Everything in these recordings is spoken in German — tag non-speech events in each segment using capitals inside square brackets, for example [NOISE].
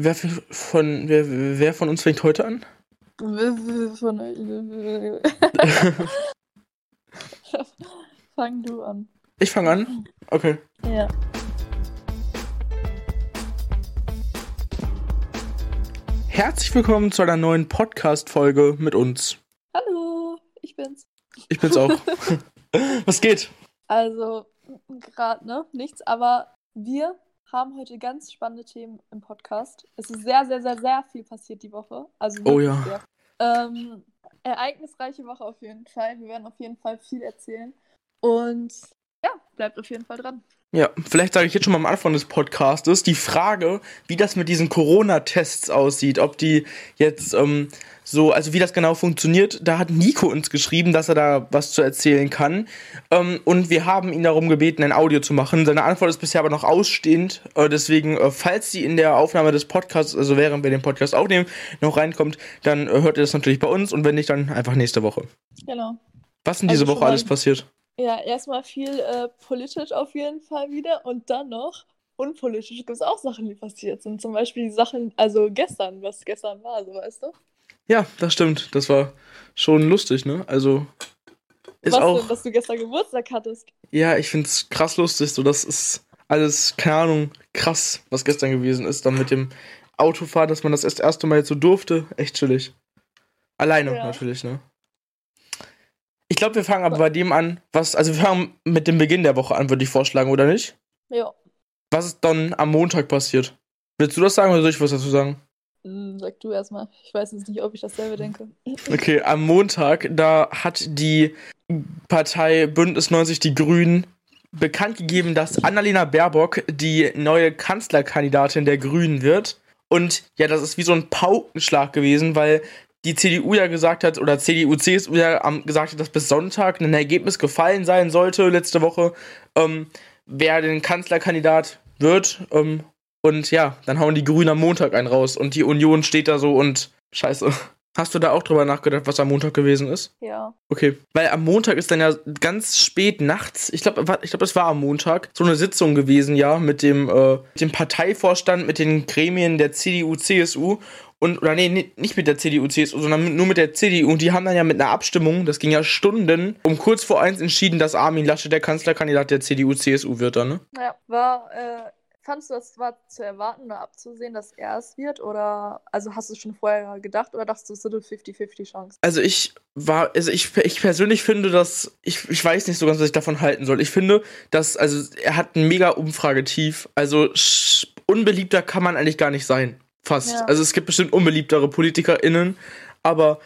Wer von, wer, wer von uns fängt heute an? [LAUGHS] Fang du an. Ich fange an? Okay. Ja. Herzlich willkommen zu einer neuen Podcast-Folge mit uns. Hallo, ich bin's. Ich bin's auch. [LAUGHS] Was geht? Also, gerade, ne? Nichts, aber wir haben heute ganz spannende Themen im Podcast. Es ist sehr, sehr, sehr, sehr viel passiert die Woche. Also Oh ja. sehr. Ähm, ereignisreiche Woche auf jeden Fall. Wir werden auf jeden Fall viel erzählen. Und ja, bleibt auf jeden Fall dran. Ja, vielleicht sage ich jetzt schon mal am Anfang des Podcastes die Frage, wie das mit diesen Corona-Tests aussieht, ob die jetzt ähm, so, also wie das genau funktioniert. Da hat Nico uns geschrieben, dass er da was zu erzählen kann. Ähm, und wir haben ihn darum gebeten, ein Audio zu machen. Seine Antwort ist bisher aber noch ausstehend. Äh, deswegen, äh, falls sie in der Aufnahme des Podcasts, also während wir den Podcast aufnehmen, noch reinkommt, dann äh, hört ihr das natürlich bei uns und wenn nicht, dann einfach nächste Woche. Genau. Was in diese Also Woche alles passiert? Ja, erstmal viel äh, politisch auf jeden Fall wieder und dann noch unpolitisch gibt es auch Sachen, die passiert sind. Zum Beispiel die Sachen, also gestern, was gestern war, so weißt du? Ja, das stimmt. Das war schon lustig, ne? Also ist was auch. denn, dass du gestern Geburtstag hattest. Ja, ich find's krass lustig. So, das ist alles, keine Ahnung, krass, was gestern gewesen ist. Dann mit dem Autofahren, dass man das erst erste Mal jetzt so durfte. Echt chillig. Alleine Ja. natürlich, ne? Ich glaube, wir fangen aber bei dem an, was. Also, wir fangen mit dem Beginn der Woche an, würde ich vorschlagen, oder nicht? Ja, Was ist dann am Montag passiert? Willst du das sagen oder soll ich was dazu sagen? Hm, sag du erstmal. Ich weiß jetzt nicht, ob ich dasselbe denke. [LAUGHS] Okay, am Montag, da hat die Partei Bündnis 90 Die Grünen bekannt gegeben, dass Annalena Baerbock die neue Kanzlerkandidatin der Grünen wird. Und ja, das ist wie so ein Paukenschlag gewesen, weil die CDU ja gesagt hat, oder CDU, CSU ja gesagt hat, dass bis Sonntag ein Ergebnis gefallen sein sollte, letzte Woche, ähm, wer den Kanzlerkandidat wird. Ähm, und ja, dann hauen die Grünen am Montag einen raus und die Union steht da so und scheiße. Hast du da auch drüber nachgedacht, was am Montag gewesen ist? Ja. Okay, weil am Montag ist dann ja ganz spät nachts, ich glaube, ich glaube, es war am Montag, so eine Sitzung gewesen, ja, mit dem, äh, mit dem Parteivorstand, mit den Gremien der CDU, CSU und, oder nee, nicht mit der CDU, CSU, sondern mit, nur mit der CDU und die haben dann ja mit einer Abstimmung, das ging ja Stunden, um kurz vor eins entschieden, dass Armin Laschet der Kanzlerkandidat der CDU, CSU wird dann, ne? Ja, war, äh, fandest du, das war zu erwarten oder abzusehen, dass er es wird? Oder, also hast du es schon vorher gedacht oder dachtest du, es ist eine 50-50 Chance? Also ich war, also ich, ich persönlich finde, dass, ich, ich weiß nicht so ganz, was ich davon halten soll. Ich finde, dass, also er hat ein mega Umfragetief. Also unbeliebter kann man eigentlich gar nicht sein. Fast. Ja. Also es gibt bestimmt unbeliebtere PolitikerInnen, aber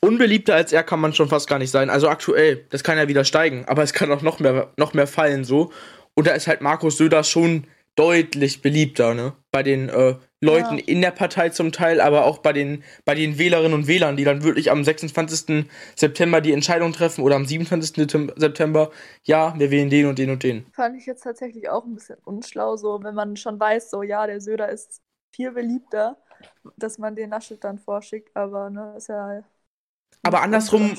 unbeliebter als er kann man schon fast gar nicht sein. Also aktuell, das kann ja wieder steigen, aber es kann auch noch mehr, noch mehr fallen so. Und da ist halt Markus Söder schon deutlich beliebter, ne? Bei den äh, Leuten Ja. in der Partei zum Teil, aber auch bei den, bei den Wählerinnen und Wählern, die dann wirklich am 26. September die Entscheidung treffen oder am 27. Septem- September, ja, wir wählen den und den und den. Fand ich jetzt tatsächlich auch ein bisschen unschlau, so wenn man schon weiß, so ja, der Söder ist viel beliebter, dass man den Laschet dann vorschickt, aber ne, ist ja. Aber andersrum.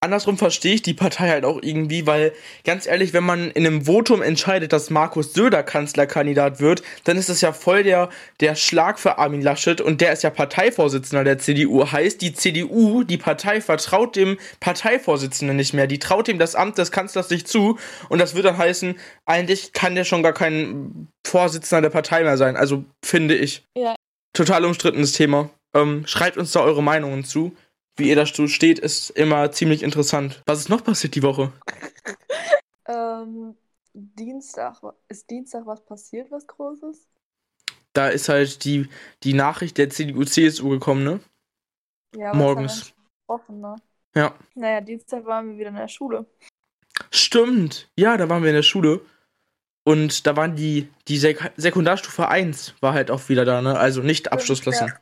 Andersrum verstehe ich die Partei halt auch irgendwie, weil ganz ehrlich, wenn man in einem Votum entscheidet, dass Markus Söder Kanzlerkandidat wird, dann ist das ja voll der, der Schlag für Armin Laschet und der ist ja Parteivorsitzender der CDU. Heißt, die CDU, die Partei, vertraut dem Parteivorsitzenden nicht mehr. Die traut ihm das Amt des Kanzlers nicht zu und das wird dann heißen, eigentlich kann der schon gar kein Vorsitzender der Partei mehr sein. Also finde ich. Ja. Total umstrittenes Thema. Ähm, schreibt uns da eure Meinungen zu. Wie ihr dazu steht, ist immer ziemlich interessant. Was ist noch passiert die Woche? [LAUGHS] Ähm, Dienstag, ist Dienstag was passiert, was Großes? Da ist halt die, die Nachricht der CDU-CSU gekommen, ne? Ja, Morgens. Gesprochen, ne? Ja. Naja, Dienstag waren wir wieder in der Schule. Stimmt. Ja, da waren wir in der Schule. Und da waren die, die Sek Sekundarstufe 1 war halt auch wieder da, ne? Also nicht Abschlussklassen. Ja.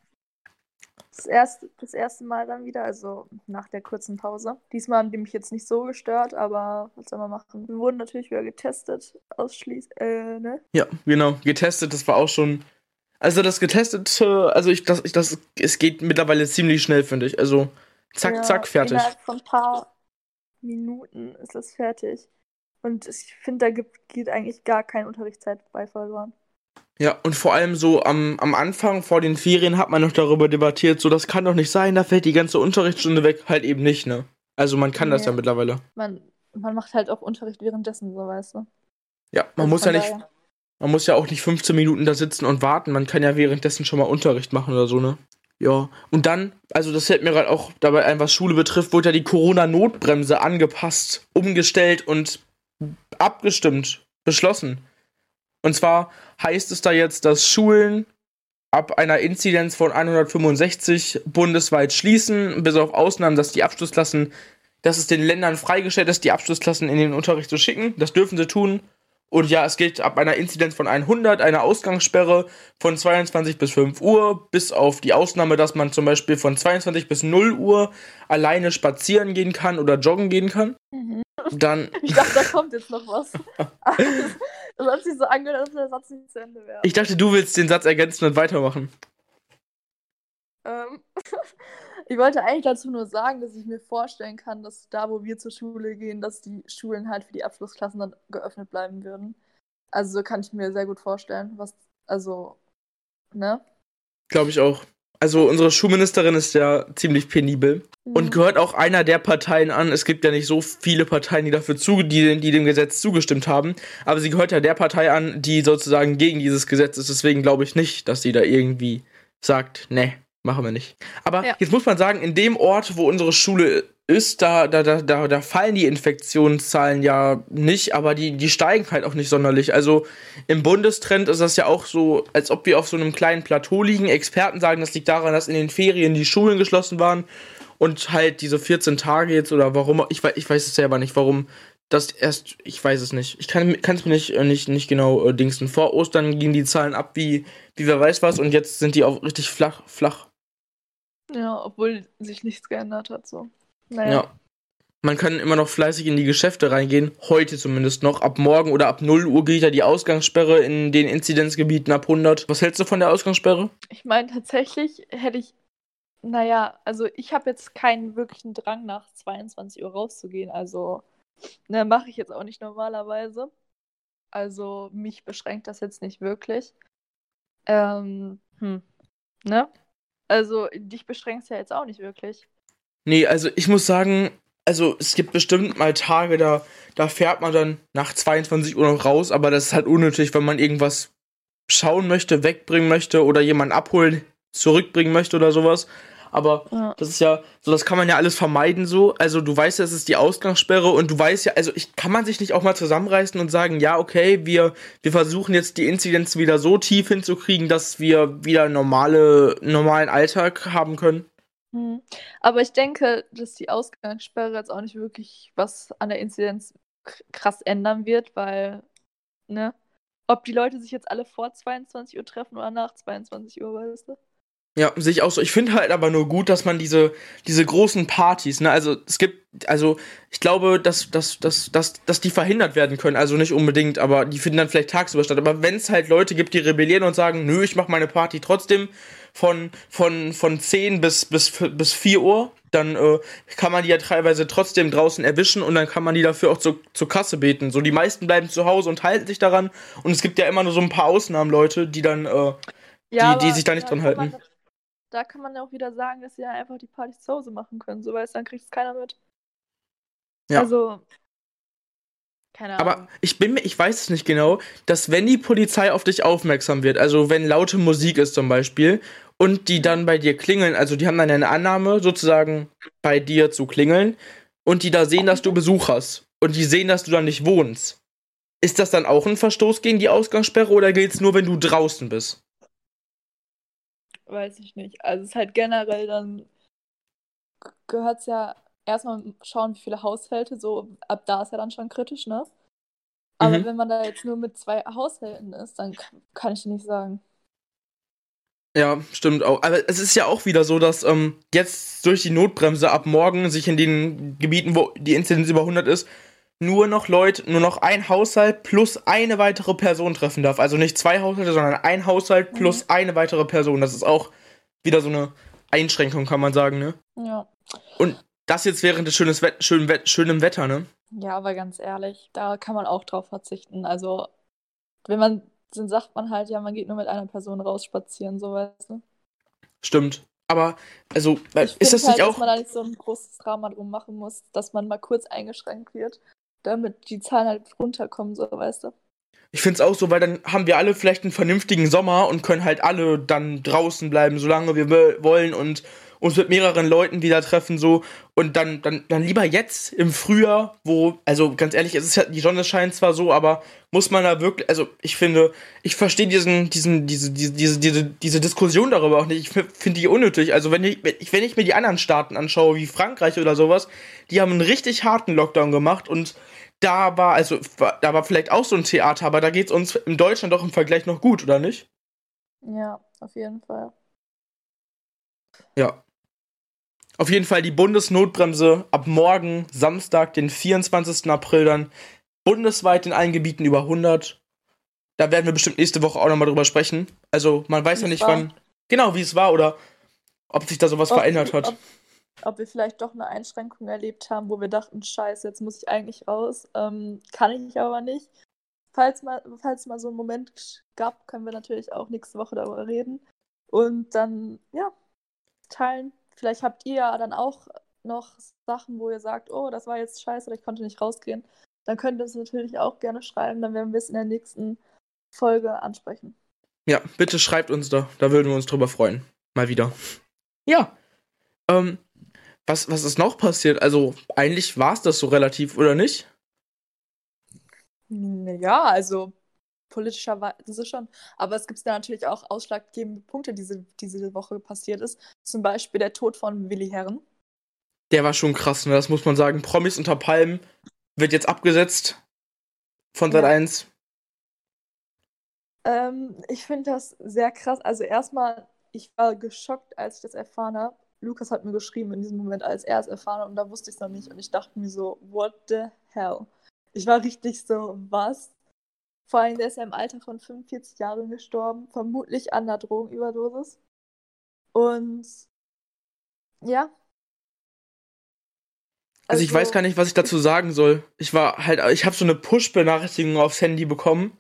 Das erste, das erste Mal dann wieder, also nach der kurzen Pause. Diesmal haben die mich jetzt nicht so gestört, aber was soll man machen? Wir wurden natürlich wieder getestet, ausschließlich, äh, ne? Ja, genau. Getestet, das war auch schon. Also das getestete, also ich, das, ich, das, es geht mittlerweile ziemlich schnell, finde ich. Also zack, Ja, zack, fertig. Innerhalb von ein paar Minuten ist das fertig. Und ich finde, da gibt, geht eigentlich gar keine Unterrichtszeit bei verloren. Ja, und vor allem so am, am Anfang vor den Ferien hat man noch darüber debattiert, so das kann doch nicht sein, da fällt die ganze Unterrichtsstunde weg, halt eben nicht, ne? Also man kann nee. das ja mittlerweile. Man, man macht halt auch Unterricht währenddessen, so weißt du. Ja, man also muss ja nicht, daher. man muss ja auch nicht 15 Minuten da sitzen und warten, man kann ja währenddessen schon mal Unterricht machen oder so, ne? Ja, und dann, also das fällt mir gerade auch dabei ein, was Schule betrifft, wurde ja die Corona-Notbremse angepasst, umgestellt und abgestimmt, beschlossen. Und zwar heißt es da jetzt, dass Schulen ab einer Inzidenz von 165 bundesweit schließen, bis auf Ausnahmen, dass die Abschlussklassen, dass es den Ländern freigestellt ist, die Abschlussklassen in den Unterricht zu schicken. Das dürfen sie tun. Und ja, es gilt ab einer Inzidenz von 100 eine Ausgangssperre von 22 bis 5 Uhr, bis auf die Ausnahme, dass man zum Beispiel von 22 bis 0 Uhr alleine spazieren gehen kann oder joggen gehen kann. Mhm. Dann. [LAUGHS] Ich dachte, da kommt jetzt noch was. [LAUGHS] das hat sich so angehört, als der Satz nicht zu Ende wäre. Ich dachte, du willst den Satz ergänzen und weitermachen. Ähm. [LAUGHS] Ich wollte eigentlich dazu nur sagen, dass ich mir vorstellen kann, dass da, wo wir zur Schule gehen, dass die Schulen halt für die Abschlussklassen dann geöffnet bleiben würden. Also kann ich mir sehr gut vorstellen, was, also, ne? Glaube ich auch. Also unsere Schulministerin ist ja ziemlich penibel mhm. und gehört auch einer der Parteien an. Es gibt ja nicht so viele Parteien, die dafür zu, die, die dem Gesetz zugestimmt haben, aber sie gehört ja der Partei an, die sozusagen gegen dieses Gesetz ist. Deswegen glaube ich nicht, dass sie da irgendwie sagt, ne, Machen wir nicht. Aber ja. jetzt muss man sagen, in dem Ort, wo unsere Schule ist, da, da, da, da, da fallen die Infektionszahlen ja nicht, aber die, die steigen halt auch nicht sonderlich. Also im Bundestrend ist das ja auch so, als ob wir auf so einem kleinen Plateau liegen. Experten sagen, das liegt daran, dass in den Ferien die Schulen geschlossen waren und halt diese 14 Tage jetzt oder warum, ich, ich weiß es selber nicht, warum das erst, ich weiß es nicht. Ich kann es mir nicht, äh, nicht, nicht genau äh, dingsen. Vor Ostern gingen die Zahlen ab wie, wie wer weiß was und jetzt sind die auch richtig flach, flach. Ja, obwohl sich nichts geändert hat, so. Naja. Ja. Man kann immer noch fleißig in die Geschäfte reingehen, heute zumindest noch. Ab morgen oder ab 0 Uhr geht ja die Ausgangssperre in den Inzidenzgebieten ab 100. Was hältst du von der Ausgangssperre? Ich meine, tatsächlich hätte ich, naja, also ich habe jetzt keinen wirklichen Drang nach 22 Uhr rauszugehen. Also, ne, mache ich jetzt auch nicht normalerweise. Also, mich beschränkt das jetzt nicht wirklich. Ähm, hm, ne? Also, dich beschränkst ja jetzt auch nicht wirklich. Nee, also ich muss sagen, also es gibt bestimmt mal Tage, da, da fährt man dann nach 22 Uhr noch raus, aber das ist halt unnötig, wenn man irgendwas schauen möchte, wegbringen möchte oder jemanden abholen, zurückbringen möchte oder sowas. Aber ja. das ist ja, so das kann man ja alles vermeiden so. Also du weißt ja, es ist die Ausgangssperre und du weißt ja, also ich kann man sich nicht auch mal zusammenreißen und sagen, ja, okay, wir, wir versuchen jetzt die Inzidenz wieder so tief hinzukriegen, dass wir wieder normale, normalen Alltag haben können. Hm. Aber ich denke, dass die Ausgangssperre jetzt auch nicht wirklich was an der Inzidenz krass ändern wird, weil, ne? Ob die Leute sich jetzt alle vor 22 Uhr treffen oder nach 22 Uhr, weißt du? Ja, sehe ich auch so. Ich finde halt aber nur gut, dass man diese, diese großen Partys, ne, also es gibt, also ich glaube, dass, dass, dass, dass, dass die verhindert werden können. Also nicht unbedingt, aber die finden dann vielleicht tagsüber statt. Aber wenn es halt Leute gibt, die rebellieren und sagen, nö, ich mache meine Party trotzdem von, von, von 10 bis, bis, bis 4 Uhr, dann äh, kann man die ja teilweise trotzdem draußen erwischen und dann kann man die dafür auch zu, zur Kasse beten. So, die meisten bleiben zu Hause und halten sich daran. Und es gibt ja immer nur so ein paar Ausnahmen, Leute, die dann, äh, ja, die, die sich da nicht dran halten da kann man ja auch wieder sagen, dass sie ja einfach die Partys zu Hause machen können, so weil dann kriegt es keiner mit. Ja. Also, keine Ahnung. Aber ich bin mir, ich weiß es nicht genau, dass wenn die Polizei auf dich aufmerksam wird, also wenn laute Musik ist zum Beispiel, und die dann bei dir klingeln, also die haben dann eine Annahme, sozusagen bei dir zu klingeln, und die da sehen, dass du Besuch hast, und die sehen, dass du da nicht wohnst. Ist das dann auch ein Verstoß gegen die Ausgangssperre oder gilt es nur, wenn du draußen bist? Weiß ich nicht. Also es ist halt generell dann gehört es ja erstmal schauen, wie viele Haushalte, so ab da ist ja dann schon kritisch, ne? Aber mhm. wenn man da jetzt nur mit zwei Haushalten ist, dann kann ich nicht sagen. Ja, stimmt auch. Aber es ist ja auch wieder so, dass ähm, jetzt durch die Notbremse ab morgen sich in den Gebieten, wo die Inzidenz über 100 ist, nur noch Leute, nur noch ein Haushalt plus eine weitere Person treffen darf. Also nicht zwei Haushalte, sondern ein Haushalt mhm. plus eine weitere Person. Das ist auch wieder so eine Einschränkung, kann man sagen, ne? Ja. Und das jetzt während des schönes Wett schönen Wett schönen Wetter, ne? Ja, aber ganz ehrlich, da kann man auch drauf verzichten. Also, wenn man dann sagt man halt, ja, man geht nur mit einer Person rausspazieren, so weißt du. Stimmt. Aber, also, Ich ist das finde nicht halt, auch. dass man da nicht so ein großes Drama drum machen muss, dass man mal kurz eingeschränkt wird, damit die Zahlen halt runterkommen, so weißt du. Ich finde es auch so, weil dann haben wir alle vielleicht einen vernünftigen Sommer und können halt alle dann draußen bleiben, solange wir wollen und uns mit mehreren Leuten wieder treffen so und dann dann dann lieber jetzt im Frühjahr, wo also ganz ehrlich, es ist ja die Sonne scheint zwar so, aber muss man da wirklich also ich finde, ich verstehe diesen diesen diese diese diese diese, diese Diskussion darüber auch nicht. Ich finde die unnötig. Also wenn ich wenn ich mir die anderen Staaten anschaue, wie Frankreich oder sowas, die haben einen richtig harten Lockdown gemacht und da war, also, da war vielleicht auch so ein Theater, aber da geht's uns in Deutschland doch im Vergleich noch gut, oder nicht? Ja, auf jeden Fall. Ja. Auf jeden Fall die Bundesnotbremse ab morgen, Samstag, den 24. April dann, bundesweit in allen Gebieten über 100. Da werden wir bestimmt nächste Woche auch nochmal drüber sprechen. Also, man weiß Wie ja nicht, war. wann, genau, wie es war oder ob sich da sowas Ob- verändert hat. Ob, ob wir vielleicht doch eine Einschränkung erlebt haben, wo wir dachten, scheiße, jetzt muss ich eigentlich raus. Ähm, kann ich aber nicht. Falls mal, falls mal so einen Moment gab, können wir natürlich auch nächste Woche darüber reden. Und dann, ja, teilen. Vielleicht habt ihr ja dann auch noch Sachen, wo ihr sagt, oh, das war jetzt scheiße oder ich konnte nicht rausgehen. Dann könnt ihr es natürlich auch gerne schreiben. Dann werden wir es in der nächsten Folge ansprechen. Ja, bitte schreibt uns da. Da würden wir uns drüber freuen. Mal wieder. Ja. Ähm, was, was ist noch passiert? Also, eigentlich war es das so relativ, oder nicht? Ja, also politischerweise das ist schon. Aber es gibt da natürlich auch ausschlaggebende Punkte, die diese, diese Woche passiert ist. Zum Beispiel der Tod von Willi Herren. Der war schon krass, ne? Das muss man sagen. Promis unter Palmen wird jetzt abgesetzt von Sat Ja. 1. Ähm, ich finde das sehr krass. Also erstmal, ich war geschockt, als ich das erfahren habe. Lukas hat mir geschrieben in diesem Moment, als er es erfahren hat, und da wusste ich es noch nicht. Und ich dachte mir so, what the hell? Ich war richtig so, was? Vor allem, der ist ja im Alter von 45 Jahren gestorben, vermutlich an einer Drogenüberdosis. Und ja. Also ich weiß gar nicht, was ich dazu sagen soll. Ich war halt, ich habe so eine Push-Benachrichtigung aufs Handy bekommen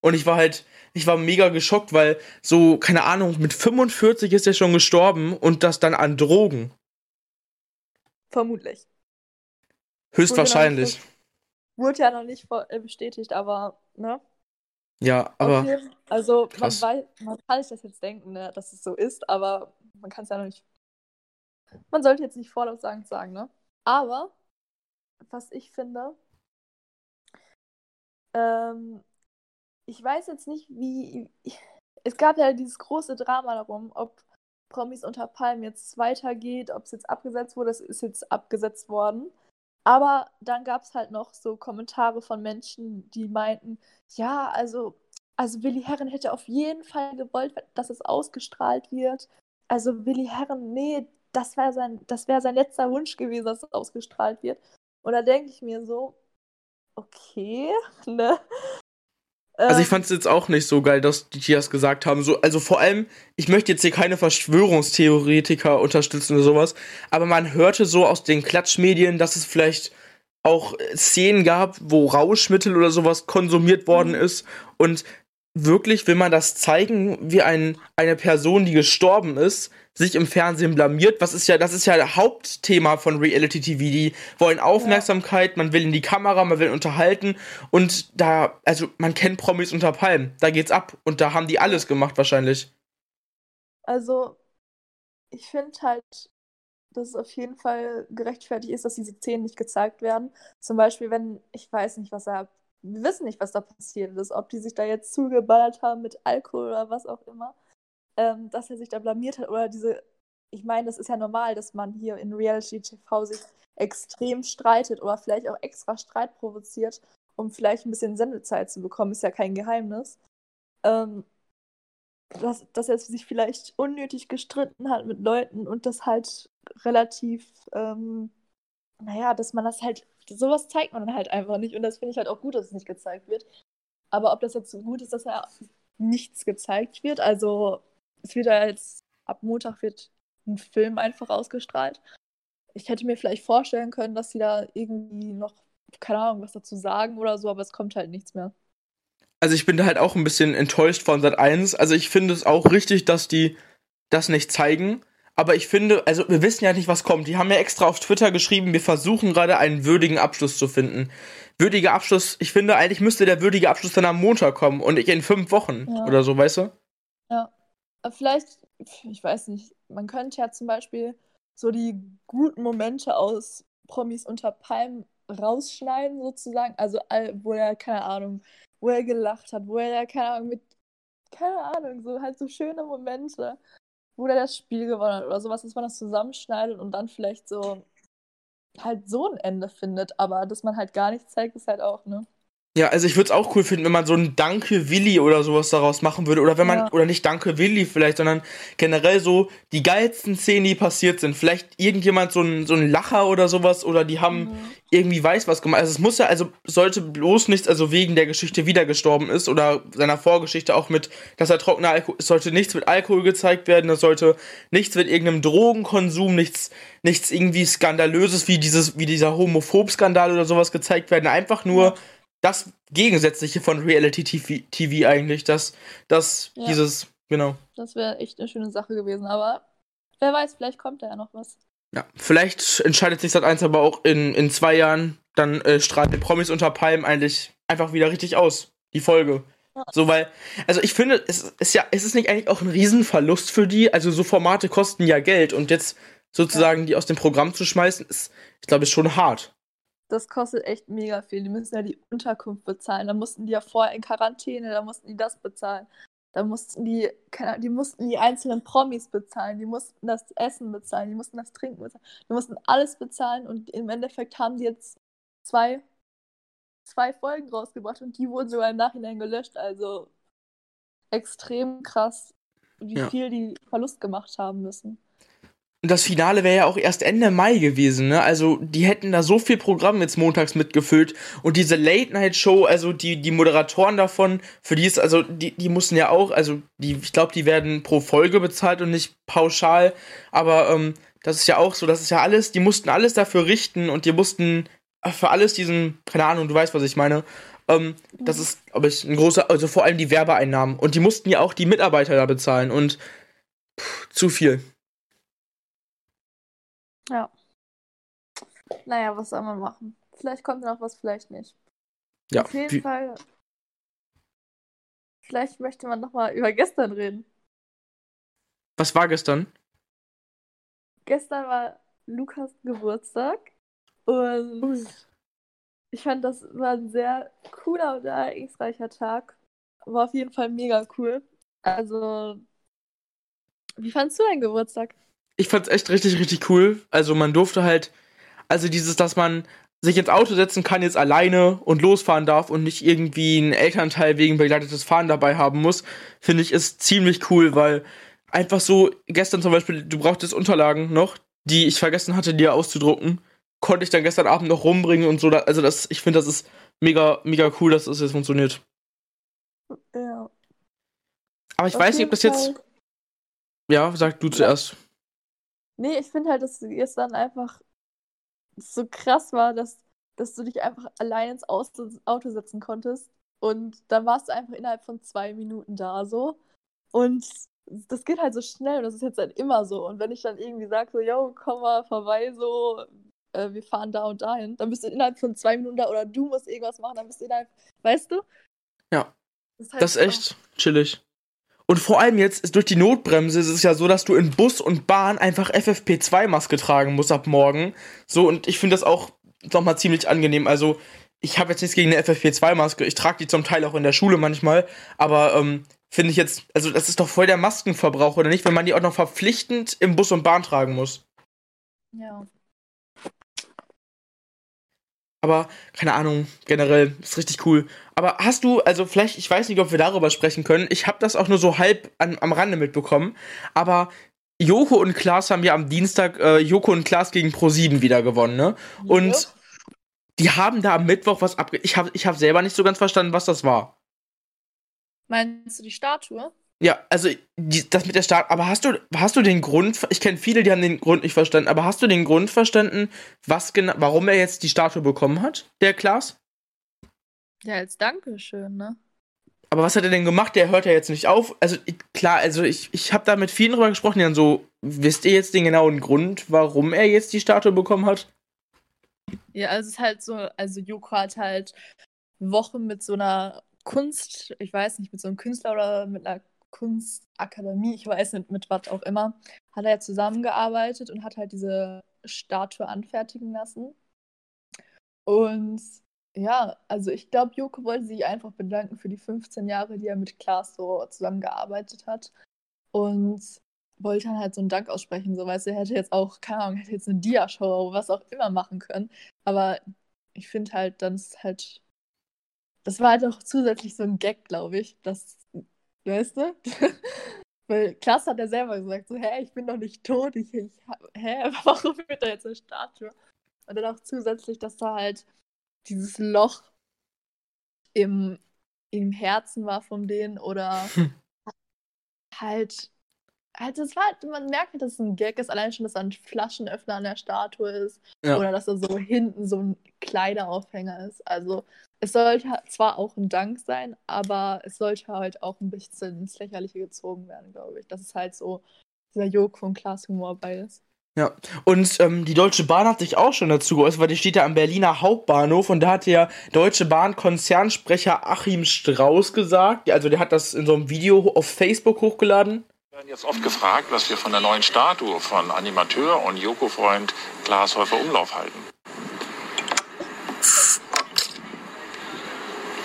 und ich war halt, ich war mega geschockt, weil so, keine Ahnung, mit 45 ist er schon gestorben und das dann an Drogen. Vermutlich. Höchstwahrscheinlich. Wurde ja noch nicht äh, bestätigt, aber, ne? Ja, aber jeden- also man krass. weiß, man kann sich das jetzt denken, ne, dass es so ist, aber man kann es ja noch nicht. Man sollte jetzt nicht vorlaut sagen, sagen, ne? Aber was ich finde, ähm, ich weiß jetzt nicht, wie. Es gab ja dieses große Drama darum, ob Promis unter Palmen jetzt weitergeht, ob es jetzt abgesetzt wurde. Es ist jetzt abgesetzt worden. Aber dann gab es halt noch so Kommentare von Menschen, die meinten, ja, also, also Willi Herren hätte auf jeden Fall gewollt, dass es ausgestrahlt wird. Also Willi Herren, nee, das wäre sein, das wäre sein letzter Wunsch gewesen, dass es ausgestrahlt wird. Und da denke ich mir so, okay, [LAUGHS] ne? Also ich Ähm, fand es jetzt auch nicht so geil, dass die das gesagt haben. So, also vor allem, ich möchte jetzt hier keine Verschwörungstheoretiker unterstützen oder sowas, aber man hörte so aus den Klatschmedien, dass es vielleicht auch äh, Szenen gab, wo Rauschmittel oder sowas konsumiert worden Mhm. ist. Und wirklich will man das zeigen, wie ein, eine Person, die gestorben ist, sich im Fernsehen blamiert. Was ist ja, das ist ja das Hauptthema von Reality TV. Die wollen Aufmerksamkeit, man will in die Kamera, man will unterhalten. Und da, also man kennt Promis unter Palmen. Da geht's ab. Und da haben die alles gemacht wahrscheinlich. Also, ich finde halt, dass es auf jeden Fall gerechtfertigt ist, dass diese Szenen nicht gezeigt werden. Zum Beispiel, wenn, ich weiß nicht, was da, wir wissen nicht, was da passiert ist, ob die sich da jetzt zugeballert haben mit Alkohol oder was auch immer, ähm, dass er sich da blamiert hat oder diese, ich meine, das ist ja normal, dass man hier in Reality TV sich extrem streitet oder vielleicht auch extra Streit provoziert, um vielleicht ein bisschen Sendezeit zu bekommen, ist ja kein Geheimnis. Ähm, dass, dass er sich vielleicht unnötig gestritten hat mit Leuten und das halt relativ, ähm, naja, dass man das halt, sowas zeigt man halt einfach nicht und das finde ich halt auch gut, dass es nicht gezeigt wird. Aber ob das jetzt so gut ist, dass ja nichts gezeigt wird, also es wird jetzt, ab Montag wird ein Film einfach ausgestrahlt. Ich hätte mir vielleicht vorstellen können, dass sie da irgendwie noch, keine Ahnung, was dazu sagen oder so, aber es kommt halt nichts mehr. Also ich bin da halt auch ein bisschen enttäuscht von Sat 1. Also ich finde es auch richtig, dass die das nicht zeigen. Aber ich finde, also wir wissen ja nicht, was kommt. Die haben ja extra auf Twitter geschrieben, wir versuchen gerade einen würdigen Abschluss zu finden. Würdiger Abschluss, ich finde, eigentlich müsste der würdige Abschluss dann am Montag kommen und nicht in fünf Wochen Ja. oder so, weißt du? Ja. Aber vielleicht, ich weiß nicht, man könnte ja zum Beispiel so die guten Momente aus Promis unter Palmen rausschneiden, sozusagen. Also, wo er, keine Ahnung, wo er gelacht hat, wo er, keine Ahnung, mit, keine Ahnung, so halt so schöne Momente, wo er das Spiel gewonnen hat oder sowas, dass man das zusammenschneidet und dann vielleicht so halt so ein Ende findet. Aber dass man halt gar nichts zeigt, ist halt auch, ne? Ja, also ich würde es auch cool finden, wenn man so ein Danke Willi oder sowas daraus machen würde. Oder wenn man, Ja. oder nicht Danke Willi vielleicht, sondern generell so die geilsten Szenen, die passiert sind. Vielleicht irgendjemand so ein, so ein Lacher oder sowas oder die haben Mhm. irgendwie weiß was gemacht. Also es muss ja, also sollte bloß nichts, also wegen der Geschichte wieder gestorben ist oder seiner Vorgeschichte auch mit, dass er trockener Alkohol, es sollte nichts mit Alkohol gezeigt werden, es sollte nichts mit irgendeinem Drogenkonsum, nichts, nichts irgendwie skandalöses wie dieses, wie dieser Homophob-Skandal oder sowas gezeigt werden. Einfach nur Ja. Das Gegensätzliche von Reality TV, TV eigentlich, dass, dass Ja. dieses, genau. Das wäre echt eine schöne Sache gewesen. Aber wer weiß, vielleicht kommt da ja noch was. Ja, vielleicht entscheidet sich Sat 1 aber auch in, in zwei Jahren, dann äh, strahlt der Promis unter Palmen eigentlich einfach wieder richtig aus. Die Folge. Ja. So, weil, also ich finde, es ist ja, es ist nicht eigentlich auch ein Riesenverlust für die. Also so Formate kosten ja Geld und jetzt sozusagen die aus dem Programm zu schmeißen, ist, ich glaube, ist schon hart. Das kostet echt mega viel. Die müssen ja die Unterkunft bezahlen. Da mussten die ja vorher in Quarantäne, da mussten die das bezahlen. Da mussten die, keine Ahnung, die mussten die einzelnen Promis bezahlen, die mussten das Essen bezahlen, die mussten das Trinken bezahlen, die mussten alles bezahlen und im Endeffekt haben die jetzt zwei, zwei Folgen rausgebracht und die wurden sogar im Nachhinein gelöscht. Also extrem krass, wie Ja. viel die Verlust gemacht haben müssen. Und das Finale wäre ja auch erst Ende Mai gewesen, ne? Also, die hätten da so viel Programm jetzt montags mitgefüllt. Und diese Late-Night-Show, also die, die Moderatoren davon, für die ist, also, die, die mussten ja auch, also, die, ich glaube, die werden pro Folge bezahlt und nicht pauschal. Aber, ähm, das ist ja auch so, das ist ja alles, die mussten alles dafür richten und die mussten für alles diesen, keine Ahnung, du weißt, was ich meine. Ähm, das ist, glaube ich, ein großer, also vor allem die Werbeeinnahmen. Und die mussten ja auch die Mitarbeiter da bezahlen und pff, zu viel. Ja. Naja, was soll man machen? Vielleicht kommt noch was, vielleicht nicht. Ja, Auf jeden Fall. Vielleicht möchte man nochmal über gestern reden. was war gestern? Gestern war Lukas Geburtstag und ich fand, das war ein sehr cooler und ereignisreicher Tag. War auf jeden Fall mega cool. Also, wie fandst du deinen Geburtstag? Ich fand's echt richtig, richtig cool. Also man durfte halt, also dieses, dass man sich ins Auto setzen kann jetzt alleine und losfahren darf und nicht irgendwie einen Elternteil wegen begleitetes Fahren dabei haben muss, finde ich ist ziemlich cool, weil einfach so, gestern zum Beispiel, du brauchtest Unterlagen noch, die ich vergessen hatte, dir auszudrucken, konnte ich dann gestern Abend noch rumbringen und so. Also das, ich finde, das ist mega, mega cool, dass das jetzt funktioniert. Ja. Aber ich auf weiß nicht, ob das jetzt, ja, sag du zuerst. Nee, ich finde halt, dass es gestern einfach so krass war, dass, dass du dich einfach allein ins Auto, Auto setzen konntest. Und dann warst du einfach innerhalb von zwei Minuten da so. Und das geht halt so schnell und das ist jetzt halt immer so. Und wenn ich dann irgendwie sage, so, yo, komm mal vorbei, so, äh, wir fahren da und dahin, dann bist du innerhalb von zwei Minuten da oder du musst irgendwas machen, dann bist du innerhalb, weißt du? Ja. Das ist, halt Das ist echt chillig. Und vor allem jetzt ist durch die Notbremse ist es ja so, dass du in Bus und Bahn einfach FFP2-Maske tragen musst ab morgen. So, und ich finde das auch nochmal ziemlich angenehm. Also, ich habe jetzt nichts gegen eine FFP2-Maske. Ich trage die zum Teil auch in der Schule manchmal. Aber ähm, finde ich jetzt, also das ist doch voll der Maskenverbrauch, oder nicht? Wenn man die auch noch verpflichtend im Bus und Bahn tragen muss. Ja. Aber keine Ahnung, generell ist richtig cool. Aber hast du, also vielleicht, ich weiß nicht, ob wir darüber sprechen können. Ich habe das auch nur so halb an, am Rande mitbekommen. Aber Joko und Klaas haben ja am Dienstag äh, Joko und Klaas gegen Pro7 wieder gewonnen, ne? Und Jupp. die haben da am Mittwoch was abge... Ich habe ich hab selber nicht so ganz verstanden, was das war. Meinst du die Statue? Ja, also die, das mit der Start. Aber hast du, hast du den Grund? Ich kenne viele, die haben den Grund nicht verstanden. Aber hast du den Grund verstanden, was genau, warum er jetzt die Statue bekommen hat, der Klaas? Ja, als Dankeschön, ne? Aber was hat er denn gemacht? Der hört ja jetzt nicht auf. Also ich, klar, also ich, ich habe da mit vielen drüber gesprochen, die dann so, wisst ihr jetzt den genauen Grund, warum er jetzt die Statue bekommen hat? Ja, also es ist halt so, also Joko hat halt Wochen mit so einer Kunst, ich weiß nicht, mit so einem Künstler oder mit einer Kunstakademie, ich weiß nicht, mit was auch immer, hat er ja zusammengearbeitet und hat halt diese Statue anfertigen lassen. Und ja, also ich glaube, Joko wollte sich einfach bedanken für die 15 Jahre, die er mit Klaas so zusammengearbeitet hat. Und wollte dann halt so einen Dank aussprechen. So, weißt du, er hätte jetzt auch, keine Ahnung, hätte jetzt eine Dia-Show oder was auch immer machen können. Aber ich finde halt, dann ist halt. Das war halt auch zusätzlich so ein Gag, glaube ich. Das, weißt du? [LAUGHS] Weil Klaas hat ja selber gesagt, so, hä, ich bin doch nicht tot, ich, ich hä, [LAUGHS] warum wird da jetzt eine Statue? Und dann auch zusätzlich, dass da halt dieses Loch im, im Herzen war von denen oder [LAUGHS] halt, halt, das war, halt, man merkt, dass es ein Gag ist, allein schon, dass da ein Flaschenöffner an der Statue ist ja. oder dass da so hinten so ein Kleideraufhänger ist. Also es sollte zwar auch ein Dank sein, aber es sollte halt auch ein bisschen ins Lächerliche gezogen werden, glaube ich. Dass es halt so dieser Jog von Klaas Humor bei ist. Ja, und ähm, die Deutsche Bahn hat sich auch schon dazu geäußert, weil die steht ja am Berliner Hauptbahnhof und da hat der Deutsche Bahn Konzernsprecher Achim Strauß gesagt, also der hat das in so einem Video auf Facebook hochgeladen. Wir werden jetzt oft gefragt, was wir von der neuen Statue von Animateur und Joko-Freund Klaas Häufer Umlauf halten.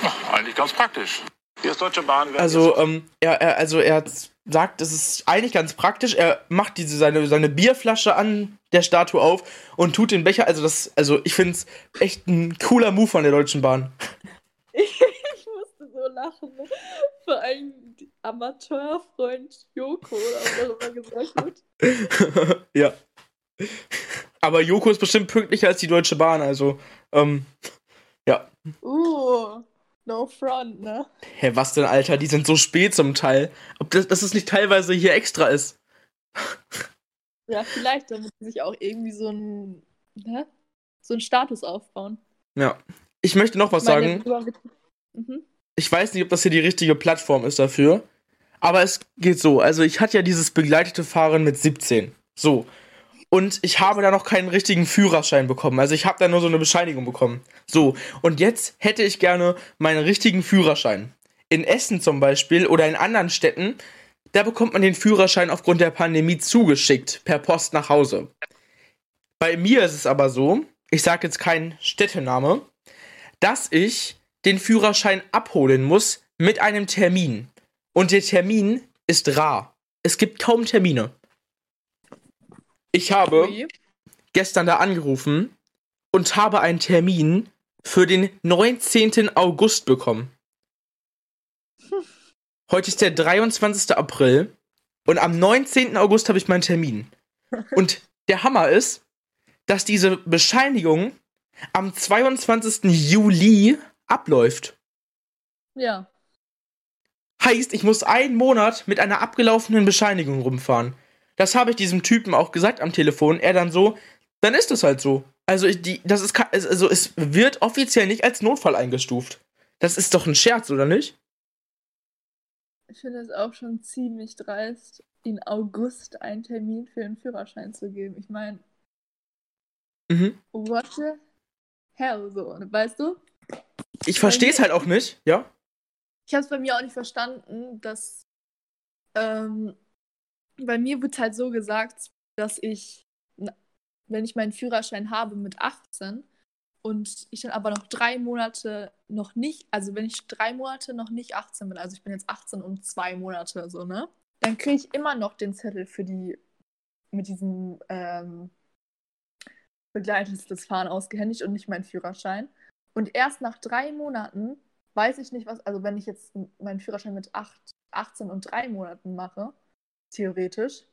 Ach, eigentlich ganz praktisch. Hier ist Deutsche Bahn. Also, ähm, er, er, also er sagt, es ist eigentlich ganz praktisch. Er macht diese, seine, seine Bierflasche an der Statue auf und tut den Becher. Also, das, also ich finde es echt ein cooler Move von der Deutschen Bahn. [LAUGHS] ich musste so lachen. Ne? Vor allem Amateurfreund Joko, oder was auch immer gesagt wird. [LAUGHS] ja. Aber Joko ist bestimmt pünktlicher als die Deutsche Bahn, also, ähm, ja. Uh. No front, ne? Hä, was denn, Alter? Die sind so spät zum Teil. Ob das, dass es nicht teilweise hier extra ist. ja, vielleicht, damit sie sich auch irgendwie so ein, ne? so einen Status aufbauen. Ja. Ich möchte noch was Meine sagen. Mhm. Ich weiß nicht, ob das hier die richtige Plattform ist dafür. Aber es geht so. Also, ich hatte ja dieses begleitete Fahren mit 17. So. Und ich habe da noch keinen richtigen Führerschein bekommen. Also ich habe da nur so eine Bescheinigung bekommen. So, und jetzt hätte ich gerne meinen richtigen Führerschein. In Essen zum Beispiel oder in anderen Städten, da bekommt man den Führerschein aufgrund der Pandemie zugeschickt, per Post nach Hause. Bei mir ist es aber so, ich sage jetzt keinen Städtename, dass ich den Führerschein abholen muss mit einem Termin. Und der Termin ist rar. Es gibt kaum Termine. Ich habe Ui. gestern da angerufen und habe einen Termin für den 19. August bekommen. Heute ist der 23. April und am 19. August habe ich meinen Termin. [LAUGHS] Und der Hammer ist, dass diese Bescheinigung am 22. Juli abläuft. Ja. Heißt, ich muss einen Monat mit einer abgelaufenen Bescheinigung rumfahren. Das habe ich diesem Typen auch gesagt am Telefon. Er dann so, dann ist es halt so. Also, ich, die, das ist, also es wird offiziell nicht als Notfall eingestuft. Das ist doch ein Scherz, oder nicht? Ich finde es auch schon ziemlich dreist, in August einen Termin für einen Führerschein zu geben. Ich meine, mhm. what the hell, so, weißt du? Ich verstehe es halt auch nicht, ja? Ich habe es bei mir auch nicht verstanden, dass ähm, bei mir wird halt so gesagt, dass ich, wenn ich meinen Führerschein habe mit 18 und ich dann aber noch drei Monate noch nicht, also wenn ich drei Monate noch nicht 18 bin, also ich bin jetzt 18 und zwei Monate so, ne? Dann kriege ich immer noch den Zettel für die, mit diesem ähm, begleitetes Fahren ausgehändigt und nicht meinen Führerschein. Und erst nach drei Monaten weiß ich nicht, was, also wenn ich jetzt meinen Führerschein mit 8, 18 und drei Monaten mache, theoretisch.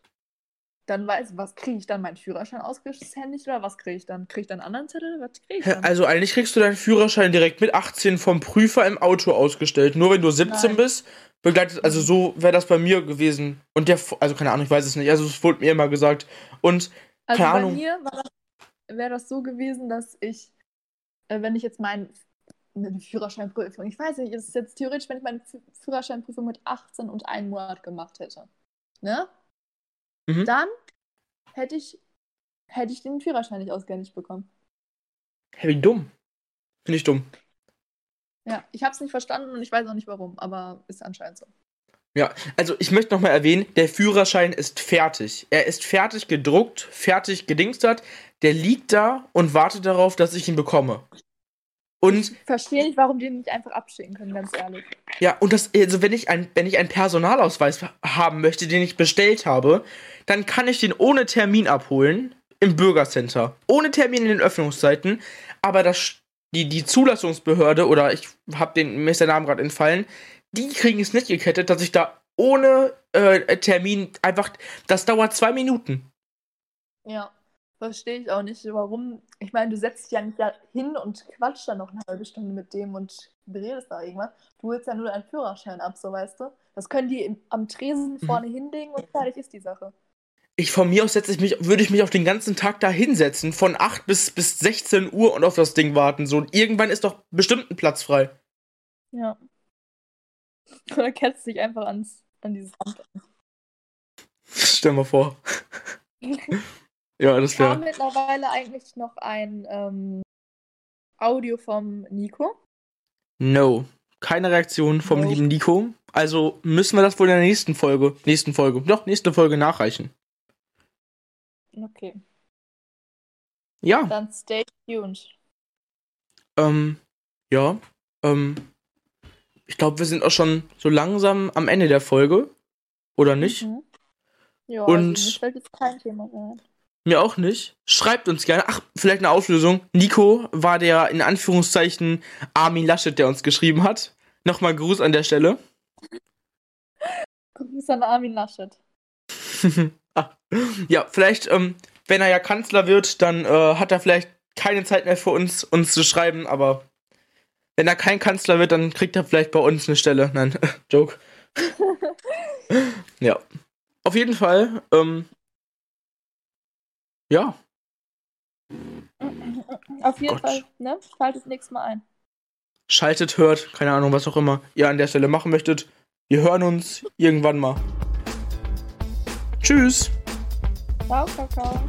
Dann weiß, was kriege ich dann meinen Führerschein ausgehändigt oder was kriege ich dann? Kriege ich dann einen anderen Zettel? Was kriege ich dann? Also eigentlich kriegst du deinen Führerschein direkt mit 18 vom Prüfer im Auto ausgestellt. Nur wenn du 17 Nein. bist, begleitet, also so wäre das bei mir gewesen. Und der, also keine Ahnung, ich weiß es nicht. Also es wurde mir immer gesagt. Und also keine bei Ahnung. mir wäre das so gewesen, dass ich, äh, wenn ich jetzt meinen eine Führerscheinprüfung. Ich weiß nicht, es ist jetzt theoretisch, wenn ich meine Führerscheinprüfung mit 18 und einem Monat gemacht hätte. Ne? Mhm. Dann hätte ich, hätte ich den Führerschein nicht ausgehändigt bekommen. Hä, wie dumm. Finde ich dumm. Ja, ich habe es nicht verstanden und ich weiß auch nicht warum, aber ist anscheinend so. Ja, also ich möchte nochmal erwähnen, der Führerschein ist fertig. Er ist fertig gedruckt, fertig gedingstert. Der liegt da und wartet darauf, dass ich ihn bekomme. Und ich verstehe nicht, warum die nicht einfach abschicken können, ganz ehrlich. Ja, und das, also wenn ich, ein, wenn ich einen Personalausweis haben möchte, den ich bestellt habe, dann kann ich den ohne Termin abholen im Bürgercenter. Ohne Termin in den Öffnungszeiten. Aber das, die, die Zulassungsbehörde, oder ich habe den, mir ist der Name gerade entfallen, die kriegen es nicht gekettet, dass ich da ohne äh, Termin einfach. Das dauert zwei Minuten. Ja, verstehe ich auch nicht, warum. Ich meine, du setzt dich ja nicht da hin und quatschst dann noch eine halbe Stunde mit dem und redest da irgendwas. Du holst ja nur deinen Führerschein ab, so weißt du. Das können die im, am Tresen mhm. vorne mhm. hinlegen und fertig ist die Sache. Ich von mir aus setze ich mich, würde ich mich auf den ganzen Tag da hinsetzen, von 8 bis, bis 16 Uhr und auf das Ding warten. So, und irgendwann ist doch bestimmt ein Platz frei. Ja. [LAUGHS] Oder kennst dich einfach ans, an dieses Amt an. Stell mal vor. [LAUGHS] ja, das wäre. Kam mittlerweile eigentlich noch ein ähm, Audio vom Nico? No. Keine Reaktion vom no. lieben Nico. Also müssen wir das wohl in der nächsten Folge, nächsten Folge, doch, nächste Folge nachreichen. Okay. Ja. Dann stay tuned. Ähm, ja. Ähm, ich glaube, wir sind auch schon so langsam am Ende der Folge. Oder nicht? Mhm. Ja, und also mir fällt jetzt kein Thema rein. Mir auch nicht. Schreibt uns gerne. Ach, vielleicht eine Auflösung. Nico war der in Anführungszeichen Armin Laschet, der uns geschrieben hat. Nochmal Gruß an der Stelle. Gruß an Armin Laschet. [LAUGHS] ah. Ja, vielleicht, ähm, wenn er ja Kanzler wird, dann äh, hat er vielleicht keine Zeit mehr für uns, uns zu schreiben, aber wenn er kein Kanzler wird, dann kriegt er vielleicht bei uns eine Stelle. Nein, [LAUGHS] Joke. [LAUGHS] ja. Auf jeden Fall, ähm, ja. Auf jeden Gott. Fall, ne? Schaltet nächstes Mal ein. Schaltet, hört, keine Ahnung, was auch immer ihr an der Stelle machen möchtet. Wir hören uns irgendwann mal. Tschüss. Ciao, Kakao.